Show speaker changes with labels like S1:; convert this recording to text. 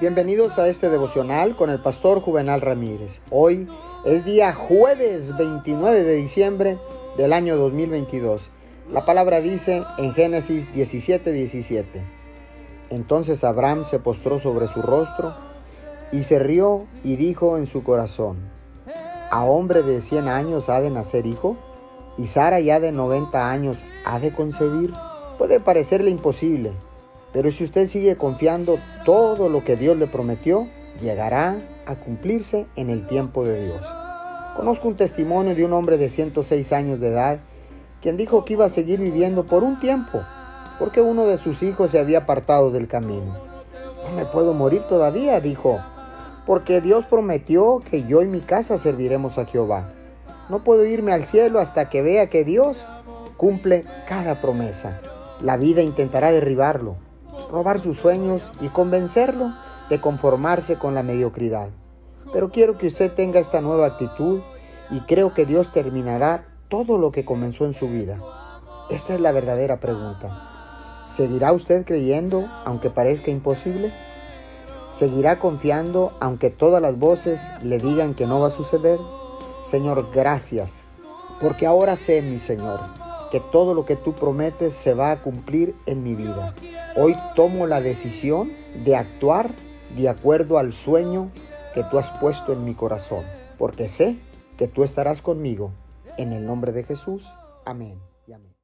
S1: Bienvenidos a este devocional con el pastor Juvenal Ramírez. Hoy es día jueves 29 de diciembre del año 2022. La palabra dice en Génesis 17:17. 17, Entonces Abraham se postró sobre su rostro y se rió y dijo en su corazón, ¿a hombre de 100 años ha de nacer hijo? ¿Y Sara ya de 90 años ha de concebir? Puede parecerle imposible pero si usted sigue confiando, todo lo que Dios le prometió llegará a cumplirse en el tiempo de Dios. Conozco un testimonio de un hombre de 106 años de edad quien dijo que iba a seguir viviendo por un tiempo porque uno de sus hijos se había apartado del camino. No me puedo morir todavía, dijo, porque Dios prometió que yo y mi casa serviremos a Jehová. No puedo irme al cielo hasta que vea que Dios cumple cada promesa. La vida intentará derribarlo, robar sus sueños y convencerlo de conformarse con la mediocridad. Pero quiero que usted tenga esta nueva actitud y creo que Dios terminará todo lo que comenzó en su vida. Esa es la verdadera pregunta. ¿Seguirá usted creyendo aunque parezca imposible? ¿Seguirá confiando aunque todas las voces le digan que no va a suceder? Señor, gracias, porque ahora sé, mi Señor, que todo lo que tú prometes se va a cumplir en mi vida. Hoy tomo la decisión de actuar de acuerdo al sueño que tú has puesto en mi corazón, porque sé que tú estarás conmigo. En el nombre de Jesús. Amén.